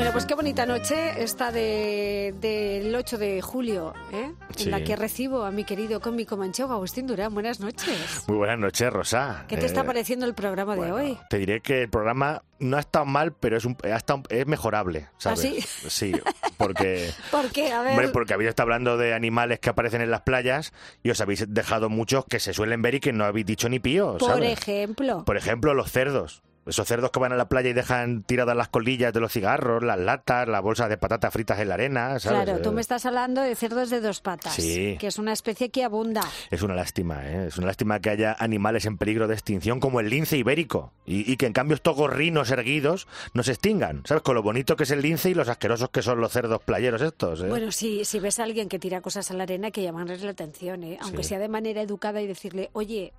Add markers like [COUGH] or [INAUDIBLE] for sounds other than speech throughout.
Bueno, pues qué bonita noche esta de, del 8 de julio, ¿eh? en la que recibo a mi querido cómico manchego Agustín Durán. Buenas noches. Muy buenas noches, Rosa. ¿Qué te está Eh, pareciendo el programa de hoy? Te diré que el programa no ha estado mal, pero es, un, ha estado- es mejorable, ¿sabes? sí? Sí, porque... [LAUGHS] ¿Por qué? A ver. Hombre, porque habéis estado hablando de animales que aparecen en las playas y os habéis dejado muchos que se suelen ver y que no habéis dicho ni pío, por ejemplo. Por ejemplo, los cerdos. Esos cerdos que van a la playa y dejan tiradas las colillas de los cigarros, las latas, las bolsas de patatas fritas en la arena, ¿sabes? Claro, tú me estás hablando de cerdos de dos patas, Sí. que es una especie que abunda. Es una lástima, ¿eh? Es una lástima que haya animales en peligro de extinción como el lince ibérico y, y que en cambio estos gorrinos erguidos no se extingan, ¿sabes? Con lo bonito que es el lince y los asquerosos que son los cerdos playeros estos, ¿eh? Bueno, si, si ves a alguien que tira cosas a la arena, que llamarles la atención, ¿eh? aunque Sí. sea de manera educada y decirle, oye,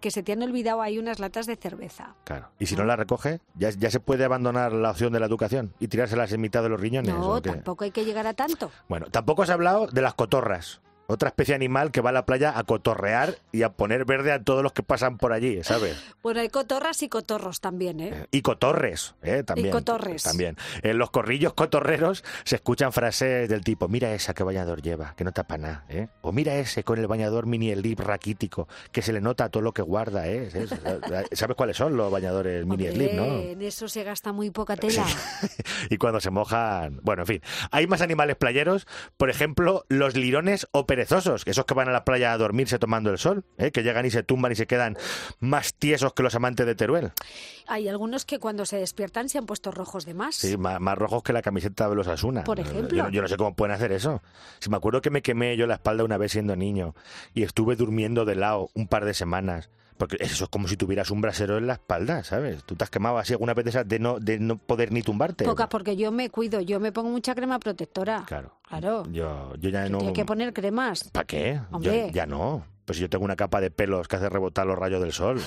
que se te han olvidado ahí unas latas de cerveza. Claro. Y si no la recoge, ya, ya se puede abandonar la opción de la educación y tirárselas en mitad de los riñones. No, tampoco hay que llegar a tanto. Bueno, tampoco has hablado de las cotorras. Otra especie animal que va a la playa a cotorrear y a poner verde a todos los que pasan por allí, ¿sabes? Bueno, hay cotorras y cotorros también, ¿eh? Y cotorres, ¿eh? También. Y cotorres. También. En los corrillos cotorreros se escuchan frases del tipo, mira esa que bañador lleva, que no tapa nada, ¿eh? O mira ese con el bañador mini slip raquítico, que se le nota todo lo que guarda, ¿eh? Es- ¿Sabes cuáles son los bañadores mini slip, no? En eso se gasta muy poca tela. [LAUGHS] y cuando se mojan. Bueno, en fin. Hay más animales playeros, por ejemplo, los lirones o perezosos, esos que van a la playa a dormirse tomando el sol, ¿eh? que llegan y se tumban y se quedan más tiesos que los amantes de Teruel. Hay algunos que cuando se despiertan se han puesto rojos de más. Sí, más, más rojos que la camiseta de los Asuna. Por ejemplo. Yo, yo no sé cómo pueden hacer eso. Si me acuerdo que me quemé yo la espalda una vez siendo niño y estuve durmiendo de lado un par de semanas. Porque eso es como si tuvieras un brasero en la espalda, ¿sabes? Tú te has quemado así alguna vez de no, de no poder ni tumbarte. Pocas, porque yo me cuido, yo me pongo mucha crema protectora. Claro. Claro. Yo, yo ya no. Tiene que poner cremas. ¿Para qué? Yo- Hombre. ya no. Pues yo tengo una capa de pelos que hace rebotar los rayos del sol.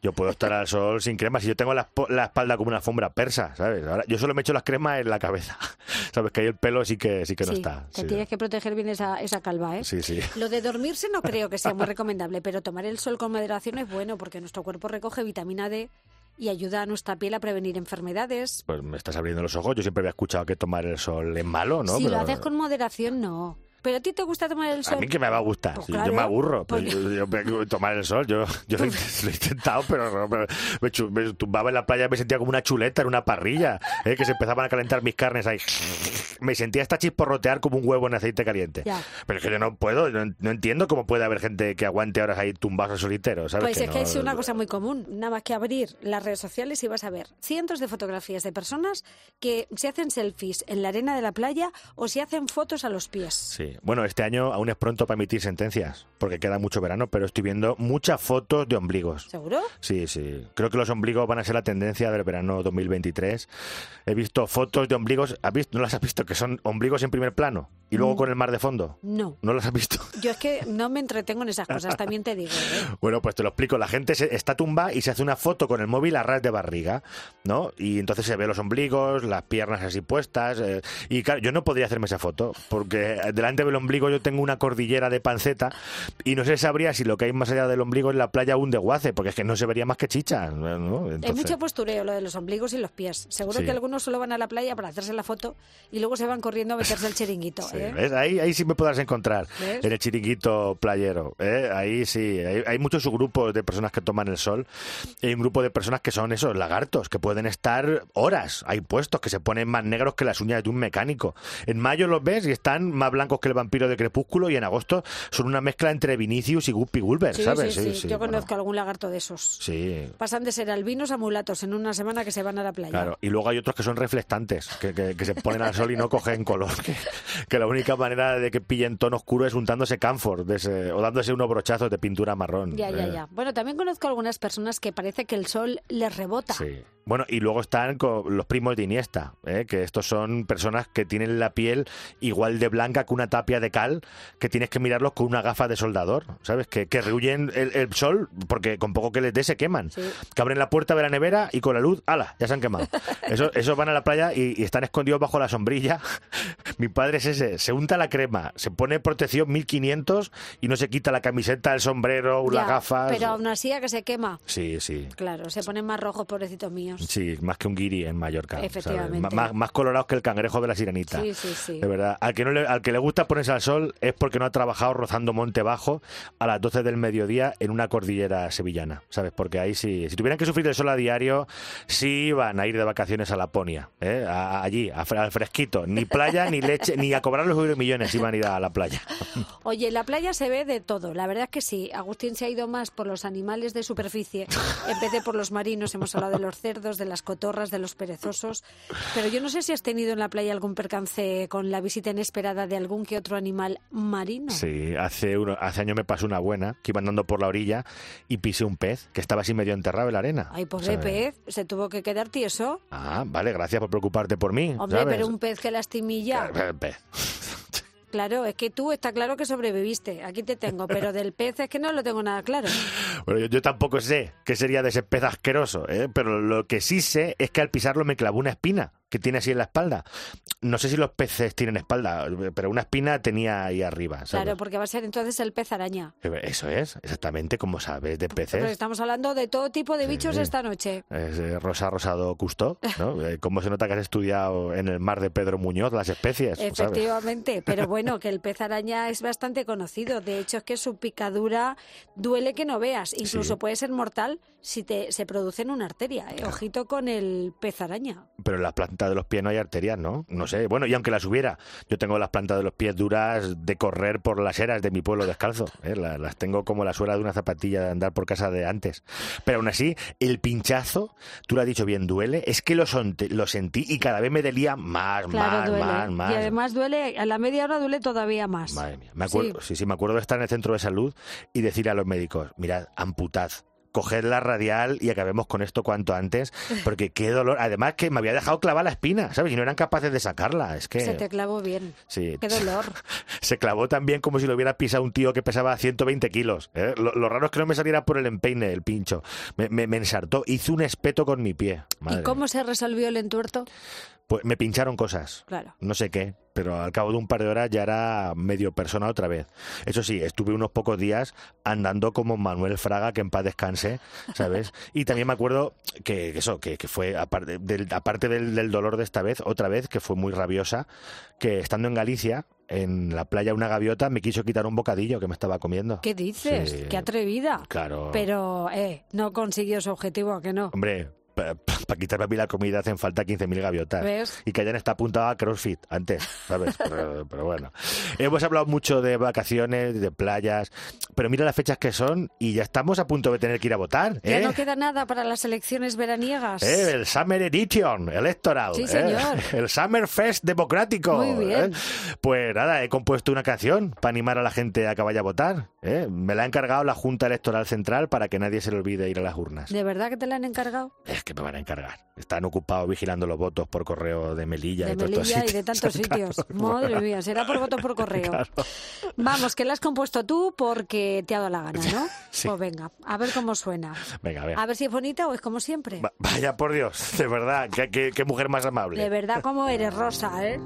Yo puedo estar al sol sin crema. Si yo tengo la, la espalda como una alfombra persa, ¿sabes? Ahora, yo solo me echo las cremas en la cabeza. [LAUGHS] ¿Sabes? Que ahí el pelo sí que, sí que no sí, está. te Sí. tienes que proteger bien esa, esa calva, ¿eh? sí, sí. Lo de dormirse no creo que sea muy [LAUGHS] recomendable, pero tomar el sol con moderación es bueno porque nuestro cuerpo recoge vitamina D y ayuda a nuestra piel a prevenir enfermedades. Pues me estás abriendo los ojos. Yo siempre había escuchado que tomar el sol es malo, ¿no? si Pero lo haces con moderación, no. ¿Pero a ti te gusta tomar el A sol? mí que me va a gustar. Pues claro, yo me aburro. pues- yo, yo- tomar el sol, yo, yo [LAUGHS] lo, he, intentado, pero, me, tumbaba en la playa, me sentía como una chuleta en una parrilla, ¿eh? que se empezaban a calentar mis carnes ahí. Me sentía hasta chisporrotear como un huevo en aceite caliente. Ya. Pero es que yo no puedo, no, no entiendo cómo puede haber gente que aguante horas ahí tumbados al solitero, ¿sabes? Pues es que no- es una cosa muy común. Nada más que abrir las redes sociales y vas a ver cientos de fotografías de personas que se hacen selfies en la arena de la playa o se hacen fotos a los pies. Sí. Bueno, este año aún es pronto para emitir sentencias, porque queda mucho verano, pero estoy viendo muchas fotos de ombligos. ¿Seguro? Sí, sí. Creo que los ombligos van a ser la tendencia del verano 2023. He visto fotos de ombligos. ¿Has visto? ¿No las has visto? Que son ombligos en primer plano y luego con el mar de fondo. No. ¿No las has visto? [LAUGHS] Yo es que no me entretengo en esas cosas, también te digo. ¿eh? [LAUGHS] Bueno, pues te lo explico. La gente se- está tumba y se hace una foto con el móvil a ras de barriga, ¿no? Y entonces se ve los ombligos, las piernas así puestas. eh, y claro, yo no podría hacerme esa foto porque delante del ombligo yo tengo una cordillera de panceta y no se sabría si lo que hay más allá del ombligo es la playa un desguace, porque es que no se vería más que chicha, ¿no? Hay Entonces- mucho postureo lo de los ombligos y los pies. Seguro Sí. que algunos solo van a la playa para hacerse la foto y luego se van corriendo a meterse al chiringuito. [LAUGHS] Sí, ¿eh? ¿ves? Ahí, ahí sí me podrás encontrar, ¿Ves? en el chiringuito playero. ¿eh? Ahí sí, hay, hay muchos subgrupos de personas que toman el sol. Y hay un grupo de personas que son esos lagartos, que pueden estar horas. Hay puestos que se ponen más negros que las uñas de un mecánico. En mayo los ves y están más blancos que el vampiro de Crepúsculo y en agosto son una mezcla entre Vinicius y Guppy Gulber, Sí, ¿sabes? sí, sí. Yo bueno, conozco algún lagarto de esos. Sí, Pasan de ser albinos a mulatos en una semana que se van a la playa. Claro, y luego hay otros que son reflectantes, que, que- que se ponen al sol y no cogen color. Que, que la única manera de que pillen tono oscuro es untándose camphor de ese- o dándose unos brochazos de pintura marrón. Ya, ya, Eh, ya. Bueno, también conozco algunas personas que parece que el sol les rebota. Sí. Bueno, y luego están con los primos de Iniesta, ¿eh? que estos son personas que tienen la piel igual de blanca que una tapia de cal, que tienes que mirarlos con una gafa de soldador, ¿sabes? Que, que rehuyen el, el sol porque con poco que les dé se queman. Sí. Que abren la puerta de la nevera y con la luz, ¡ala! Ya se han quemado. [LAUGHS] Eso, esos van a la playa y, y están escondidos bajo la sombrilla. [LAUGHS] Mi padre es ese, se unta la crema, se pone protección 1500 y no se quita la camiseta, el sombrero, Ya, las gafas. Pero aún así a que se quema. Sí, sí. Claro, se ponen más rojos, pobrecitos míos. Sí, más que un guiri en Mallorca. Efectivamente. Más, más colorados que el cangrejo de la sirenita. Sí, sí, sí. De verdad. Al que, no le, al que le gusta ponerse al sol es porque no ha trabajado rozando monte bajo a las 12 del mediodía en una cordillera sevillana. ¿Sabes? Porque ahí sí. Si tuvieran que sufrir el sol a diario, sí van a ir de vacaciones a Laponia. ¿eh? A- allí, a al fresquito. Ni playa, ni leche, ni a cobrar los millones iban a ir a la playa. [LAUGHS] Oye, la playa se ve de todo. La verdad es que sí. Agustín se ha ido más por los animales de superficie en vez de por los marinos. Hemos hablado de los cerdos, de las cotorras, de los perezosos. Pero yo no sé si has tenido en la playa algún percance con la visita inesperada de algún que otro animal marino. Sí, hace, uno, hace años me pasó una buena que iba andando por la orilla y pisé un pez que estaba así medio enterrado en la arena. Ay, pobre ¿Sabes? pez, se tuvo que quedar tieso. Ah, vale, gracias por preocuparte por mí. Hombre, ¿sabes? pero un pez que lastimilla. Eh, pez. Claro, es que tú está claro que sobreviviste. Aquí te tengo, pero del pez es que no lo tengo nada claro. [LAUGHS] Bueno, yo, yo tampoco sé qué sería de ese pez asqueroso, ¿eh? pero lo que sí sé es que al pisarlo me clavó una espina que tiene así en la espalda. No sé si los peces tienen espalda, pero una espina tenía ahí arriba. ¿sabes? Claro, porque va a ser entonces el pez araña. Eso es, exactamente como sabes de peces. estamos hablando de todo tipo de bichos Sí. esta noche. Es eh, Rosa Rosado Custo, ¿no? [LAUGHS] Eh, Cómo se nota que has estudiado en el mar de Pedro Muñoz las especies. ¿sabes? Efectivamente, pero bueno, que el pez araña es bastante conocido. De hecho, es que su picadura duele que no veas. Incluso Sí. puede ser mortal si te, se produce en una arteria. ¿eh? Ojito con el pez araña. Pero las plantas de los pies no hay arterias, ¿no? No sé. Bueno, y aunque las hubiera, yo tengo las plantas de los pies duras de correr por las eras de mi pueblo descalzo. ¿eh? La- Las tengo como la suela de una zapatilla de andar por casa de antes. Pero aún así, el pinchazo, tú lo has dicho bien, duele. Es que lo, son- lo sentí y cada vez me delía más, Claro, más, duele. más, más. Y además duele, a la media hora duele todavía más. Madre mía. Me acuerdo, sí. sí, me acuerdo de estar en el centro de salud y decirle a los médicos, mirad, amputad. Coged la radial y acabemos con esto cuanto antes, porque qué dolor. Además que me había dejado clavar la espina, ¿sabes? Y no eran capaces de sacarla. Es que Se te clavó bien. sí, Qué dolor. [LAUGHS] se clavó también como si lo hubiera pisado un tío que pesaba 120 kilos. ¿eh? Lo, lo raro es que no me saliera por el empeine el pincho. Me, me, me ensartó, hizo un espeto con mi pie. Madre ¿Y cómo se resolvió el entuerto? Pues me pincharon cosas. Claro. No sé qué, pero al cabo de un par de horas ya era medio persona otra vez. Eso sí, estuve unos pocos días andando como Manuel Fraga, que en paz descanse, ¿sabes? Y también me acuerdo que eso, que, que fue, aparte, del, aparte del, del dolor de esta vez, otra vez, que fue muy rabiosa, que estando en Galicia, en la playa una gaviota me quiso quitar un bocadillo que me estaba comiendo. ¿Qué dices? Sí. Qué atrevida. Claro. Pero, eh, no consiguió su objetivo, ¿a que no? Hombre, para quitarme a mí la comida hacen falta 15.000 gaviotas. ¿Ves? Y que hayan estado apuntado a CrossFit antes, ¿sabes? Pero, pero bueno. Hemos hablado mucho de vacaciones, de playas, pero mira las fechas que son y ya estamos a punto de tener que ir a votar. Ya ¿eh? no queda nada para las elecciones veranigas. Eh, El Summer Edition Electoral. Sí, ¿eh? señor. El Summer Fest Democrático. Muy bien. ¿eh? Pues nada, he compuesto una canción para animar a la gente a que vaya a votar. ¿eh? Me la ha encargado la Junta Electoral Central para que nadie se le olvide ir a las urnas. ¿De verdad que te la han encargado? Es que me van a encargar. Están ocupados vigilando los votos por correo de Melilla De y todos estos Melilla y de [LAUGHS] tantos sitios. Madre mía, será por votos por correo. [LAUGHS] Claro. Vamos, que la has compuesto tú porque te ha dado la gana, ¿no? [LAUGHS] Sí. Pues venga, a ver cómo suena. Venga, a ver. A ver si es bonita o es como siempre. Va- Vaya por Dios, de verdad, qué, qué- qué mujer más amable. De verdad, como eres, Rosa, ¿eh?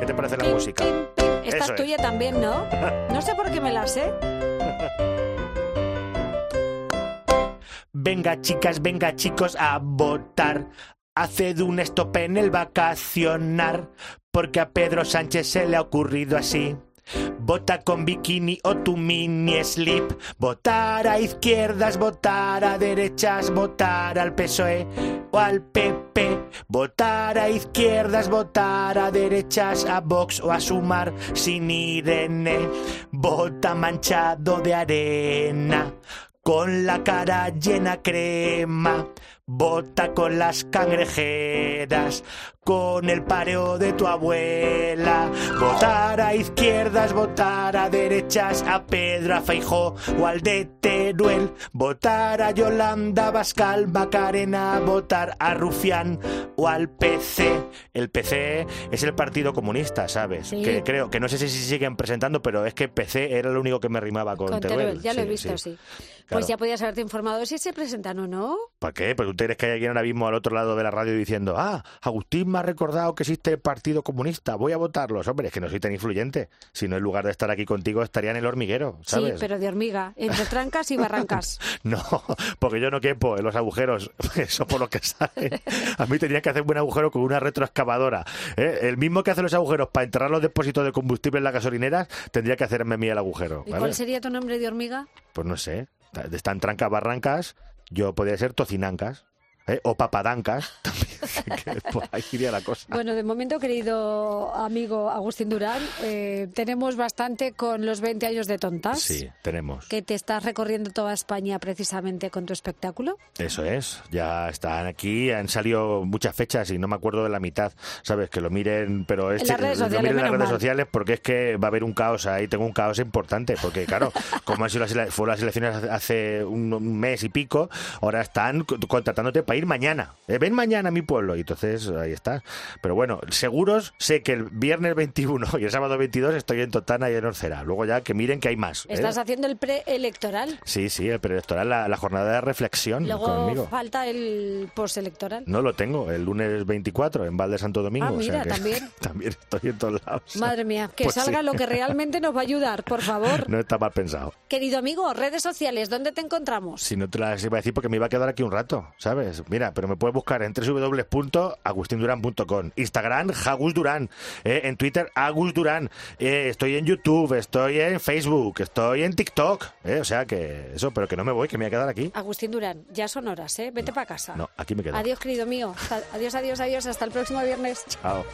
¿Qué te parece la música? Esta Eso es es. tuya también, ¿no? No sé por qué me la sé. Venga, chicas, venga, chicos, a votar. Haced un stop en el vacacionar, porque a Pedro Sánchez se le ha ocurrido así. Vota con bikini o tu mini slip. Votar a izquierdas, votar a derechas, votar al PSOE o al PP. Votar a izquierdas, votar a derechas, a Vox o a Sumar sin Irene. Vota manchado de arena con la cara llena crema. Vota con las cangrejeras, con el pareo de tu abuela. Votar a izquierdas, votar a derechas, a Pedro, a Feijó o al de Teruel. Votar a Yolanda, Bascal, Macarena, votar a Rufián o al PC. El PC es el Partido Comunista, ¿sabes? Sí. Que creo que no sé si siguen presentando, pero es que PC era lo único que me rimaba con, Con Teruel, ya lo he visto, sí. Pues Claro. ya podías haberte informado si se presentan o no. ¿Para qué? Pues ¿Tú crees que hay alguien ahora mismo al otro lado de la radio diciendo, ah, Agustín me ha recordado que existe el Partido Comunista, voy a votarlos? Hombre, es que no soy tan influyente. Si no, en lugar de estar aquí contigo, estaría en el hormiguero, ¿sabes? Sí, pero de hormiga, entre trancas y barrancas. [LAUGHS] no, porque yo no quepo en los agujeros, [LAUGHS] eso por lo que sale. A mí tenía que hacer un buen agujero con una retroexcavadora. ¿eh? El mismo que hace los agujeros para enterrar los depósitos de combustible en las gasolineras, tendría que hacerme a mí el agujero. ¿Y cuál sería tu nombre de hormiga? Pues no sé. Están trancas barrancas, yo podría ser tocinancas. ¿eh? O papadancas [LAUGHS] [LAUGHS] por ahí iría la cosa. Bueno, de momento, querido amigo Agustín Durán, eh, tenemos bastante con los 20 años de tontas. Sí, tenemos. Que te estás recorriendo toda España precisamente con tu espectáculo. Eso es, ya están aquí, han salido muchas fechas y no me acuerdo de la mitad, ¿sabes? Que lo miren, pero es en las redes sociales, en las redes sociales porque es que va a haber un caos ahí, tengo un caos importante, porque claro, [LAUGHS] como han sido las, fueron las elecciones hace un mes y pico, ahora están contratándote para ir mañana. ¿eh? Ven mañana a mi pueblo y entonces ahí está. Pero bueno, seguros sé que el viernes 21 y el sábado 22 estoy en Totana y en Orcera. Luego ya que miren que hay más. ¿eh? ¿Estás haciendo el preelectoral? Sí, sí, el preelectoral, la, la jornada de reflexión Luego conmigo. falta el postelectoral. No lo tengo, el lunes 24 en Valde Santo Domingo. Ah, mira, también. [LAUGHS] también estoy en todos lados. Madre mía, que pues salga lo que realmente nos va a ayudar, por favor. [LAUGHS] No está mal pensado. Querido amigo, redes sociales, ¿dónde te encontramos? Si no te las iba a decir porque me iba a quedar aquí un rato, ¿sabes? Mira, pero me puedes buscar en www.agustinduran.com, Instagram, Agus Durán, eh, en Twitter, Agus Durán, eh, estoy en YouTube, estoy en Facebook, estoy en TikTok, eh, o sea que eso, pero que no me voy, que me voy a quedar aquí. Agustín Durán, ya son horas, ¿eh? Vete para casa. No, aquí me quedo. Adiós, querido mío. Adiós, adiós, adiós. Hasta el próximo viernes. Chao.